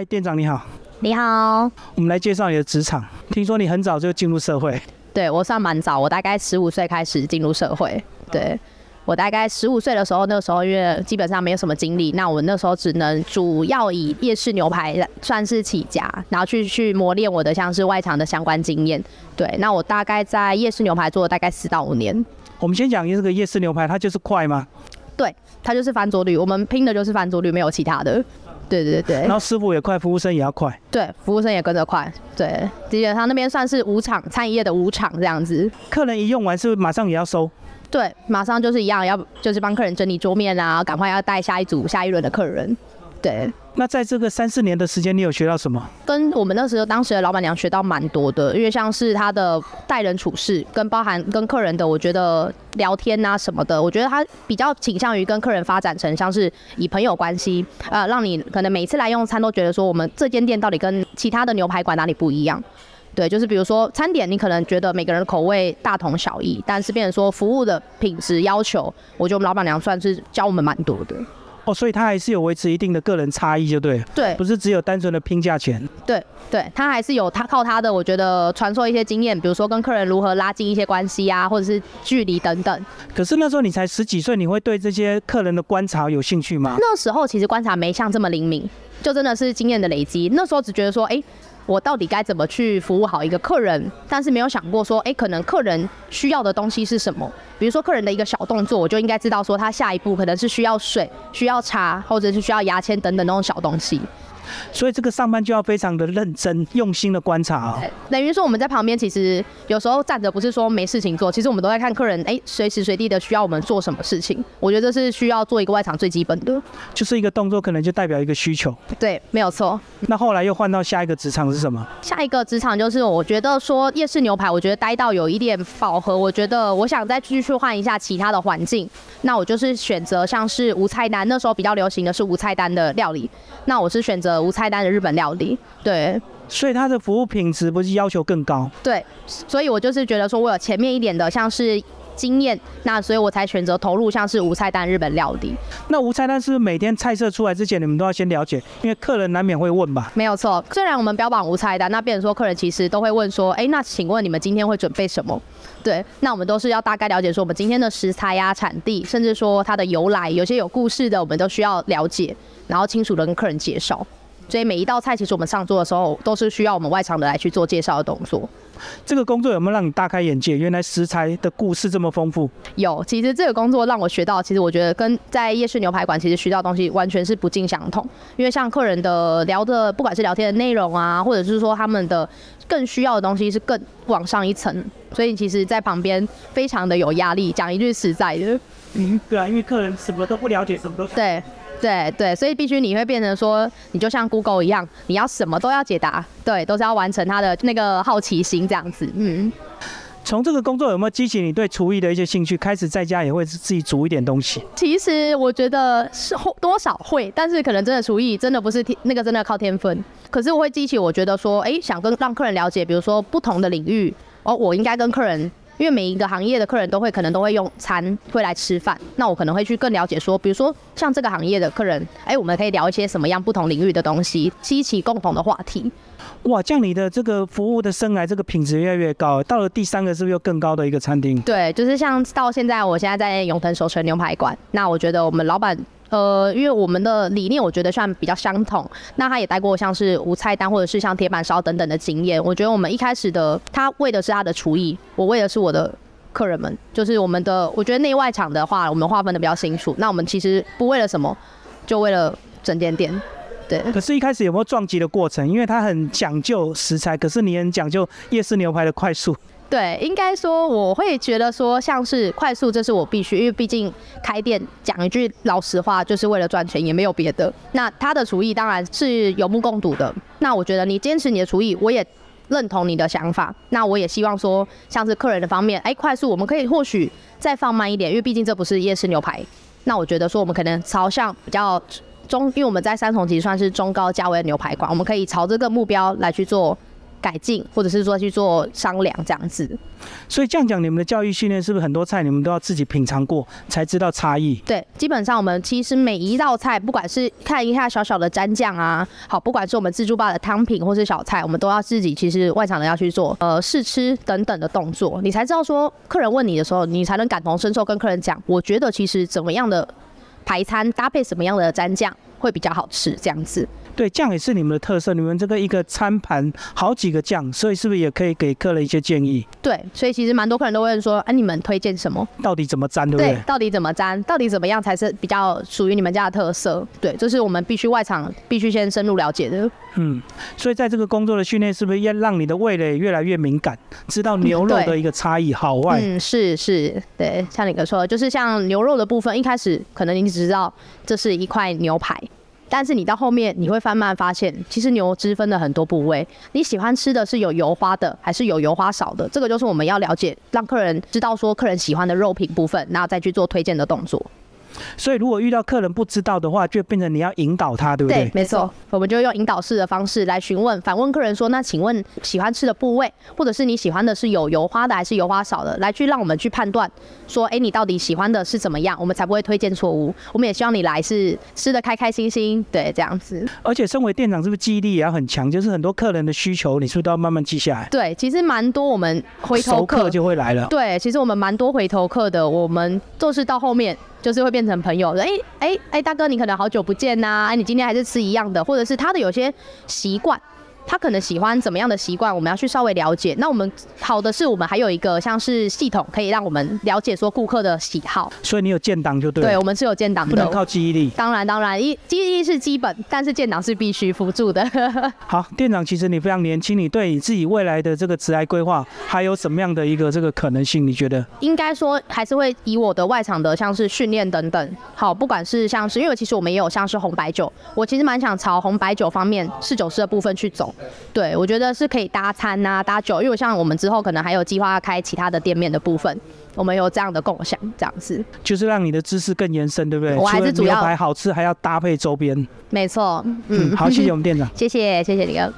嗨，店长你好，你好，我们来介绍你的职场。听说你很早就进入社会，对我算蛮早，我大概十五岁开始进入社会。对我大概十五岁的时候，那个时候因为基本上没有什么经历，那我那时候只能主要以夜市牛排算是起家，然后去去磨练我的像是外场的相关经验。对，那我大概在夜市牛排做了大概四到五年。我们先讲这个夜市牛排，它就是快吗？对，它就是翻桌率，我们拼的就是翻桌率，没有其他的。对对对，然后师傅也快，服务生也要快。对，服务生也跟着快。对，基本上那边算是五场餐饮业的五场这样子。客人一用完，是不是马上也要收？对，马上就是一样，要就是帮客人整理桌面啊，赶快要带下一组、下一轮的客人。对。那在这个三四年的时间，你有学到什么？跟我们那时候当时的老板娘学到蛮多的，因为像是她的待人处事，跟包含跟客人的，我觉得聊天啊什么的，我觉得她比较倾向于跟客人发展成像是以朋友关系，呃，让你可能每次来用餐都觉得说我们这间店到底跟其他的牛排馆哪里不一样？对，就是比如说餐点，你可能觉得每个人的口味大同小异，但是变成说服务的品质要求，我觉得我们老板娘算是教我们蛮多的。哦，所以他还是有维持一定的个人差异，就对，对，不是只有单纯的拼价钱，对，对他还是有他靠他的，我觉得传授一些经验，比如说跟客人如何拉近一些关系啊，或者是距离等等。可是那时候你才十几岁，你会对这些客人的观察有兴趣吗？那时候其实观察没像这么灵敏，就真的是经验的累积。那时候只觉得说，哎。我到底该怎么去服务好一个客人？但是没有想过说，哎，可能客人需要的东西是什么？比如说客人的一个小动作，我就应该知道说他下一步可能是需要水、需要茶，或者是需要牙签等等那种小东西。所以这个上班就要非常的认真、用心的观察啊。等于说我们在旁边，其实有时候站着不是说没事情做，其实我们都在看客人，哎，随时随地的需要我们做什么事情。我觉得这是需要做一个外场最基本的，就是一个动作可能就代表一个需求。对，没有错。那后来又换到下一个职场是什么？下一个职场就是我觉得说夜市牛排，我觉得待到有一点饱和，我觉得我想再继续换一下其他的环境。那我就是选择像是无菜单，那时候比较流行的是无菜单的料理。那我是选择无菜单的日本料理，对，所以它的服务品质不是要求更高，对，所以我就是觉得说我有前面一点的像是经验，那所以我才选择投入像是无菜单日本料理。那无菜单是每天菜色出来之前，你们都要先了解，因为客人难免会问吧？没有错，虽然我们标榜无菜单，那变成说客人其实都会问说，哎，那请问你们今天会准备什么？对，那我们都是要大概了解说我们今天的食材呀、产地，甚至说它的由来，有些有故事的，我们都需要了解，然后清楚的跟客人介绍。所以每一道菜，其实我们上桌的时候，都是需要我们外场的来去做介绍的动作。这个工作有没有让你大开眼界？原来食材的故事这么丰富。有，其实这个工作让我学到，其实我觉得跟在夜市牛排馆其实学到的东西完全是不尽相同。因为像客人的聊的，不管是聊天的内容啊，或者是说他们的更需要的东西是更往上一层，所以其实在旁边非常的有压力。讲一句实在的，嗯，对啊，因为客人什么都不了解，什么都对。对对，所以必须你会变成说，你就像 Google 一样，你要什么都要解答，对，都是要完成他的那个好奇心这样子。嗯，从这个工作有没有激起你对厨艺的一些兴趣？开始在家也会自己煮一点东西。其实我觉得是多少会，但是可能真的厨艺真的不是天那个真的靠天分。可是我会激起我觉得说，哎，想跟让客人了解，比如说不同的领域，哦，我应该跟客人。因为每一个行业的客人都会可能都会用餐会来吃饭，那我可能会去更了解说，比如说像这个行业的客人，哎，我们可以聊一些什么样不同领域的东西，激起共同的话题。哇，这样你的这个服务的生涯这个品质越来越高，到了第三个是不是又更高的一个餐厅？对，就是像到现在，我现在在永腾熟成牛排馆，那我觉得我们老板。呃，因为我们的理念，我觉得算比较相同。那他也带过像是无菜单或者是像铁板烧等等的经验。我觉得我们一开始的他为的是他的厨艺，我为的是我的客人们。就是我们的，我觉得内外场的话，我们划分的比较清楚。那我们其实不为了什么，就为了整间店。对。可是，一开始有没有撞击的过程？因为他很讲究食材，可是你很讲究夜市牛排的快速。对，应该说我会觉得说像是快速，这是我必须，因为毕竟开店讲一句老实话，就是为了赚钱，也没有别的。那他的厨艺当然是有目共睹的。那我觉得你坚持你的厨艺，我也认同你的想法。那我也希望说，像是客人的方面，哎，快速我们可以或许再放慢一点，因为毕竟这不是夜市牛排。那我觉得说我们可能朝向比较中，因为我们在三重其实算是中高价位的牛排馆，我们可以朝这个目标来去做。改进，或者是说去做商量这样子。所以这样讲，你们的教育训练是不是很多菜你们都要自己品尝过才知道差异？对，基本上我们其实每一道菜，不管是看一下小小的蘸酱啊，好，不管是我们自助吧的汤品或是小菜，我们都要自己其实外场的要去做呃试吃等等的动作，你才知道说客人问你的时候，你才能感同身受跟客人讲，我觉得其实怎么样的排餐搭配什么样的蘸酱会比较好吃，这样子。对，酱也是你们的特色。你们这个一个餐盘好几个酱，所以是不是也可以给客人一些建议？对，所以其实蛮多客人都问说，哎，你们推荐什么？到底怎么沾，对不对？到底怎么沾？到底怎么样才是比较属于你们家的特色？对，这是我们必须外场必须先深入了解的。嗯，所以在这个工作的训练，是不是要让你的味蕾越来越敏感，知道牛肉的一个差异好坏？嗯，是是，对，像你哥说，就是像牛肉的部分，一开始可能你只知道这是一块牛排。但是你到后面你会慢慢发现，其实牛汁分了很多部位，你喜欢吃的是有油花的，还是有油花少的？这个就是我们要了解，让客人知道说客人喜欢的肉品部分，然后再去做推荐的动作。所以，如果遇到客人不知道的话，就变成你要引导他，对不对？对，没错。我们就用引导式的方式来询问、反问客人说：“那请问喜欢吃的部位，或者是你喜欢的是有油花的还是油花少的？”来去让我们去判断说：“哎，你到底喜欢的是怎么样？”我们才不会推荐错误。我们也希望你来是吃的开开心心，对，这样子。而且，身为店长，是不是记忆力也要很强？就是很多客人的需求，你是不是都要慢慢记下来？对，其实蛮多。我们回头客就会来了。对，其实我们蛮多回头客的。我们就是到后面。就是会变成朋友，哎哎哎，大哥，你可能好久不见呐，哎，你今天还是吃一样的，或者是他的有些习惯。他可能喜欢怎么样的习惯，我们要去稍微了解。那我们好的是我们还有一个像是系统，可以让我们了解说顾客的喜好。所以你有建档就对。对，我们是有建档的，不能靠记忆力。当然当然，一记忆力是基本，但是建档是必须辅助的。好，店长，其实你非常年轻，你对你自己未来的这个职业规划还有什么样的一个这个可能性？你觉得？应该说还是会以我的外场的像是训练等等。好，不管是像是因为其实我们也有像是红白酒，我其实蛮想朝红白酒方面试酒师的部分去走。对，我觉得是可以搭餐啊，搭酒，因为像我们之后可能还有计划开其他的店面的部分，我们有这样的共享，这样子就是让你的知识更延伸，对不对？我还是主要好吃，还要搭配周边。没错，嗯，好，谢谢我们店长，谢谢，谢谢李哥。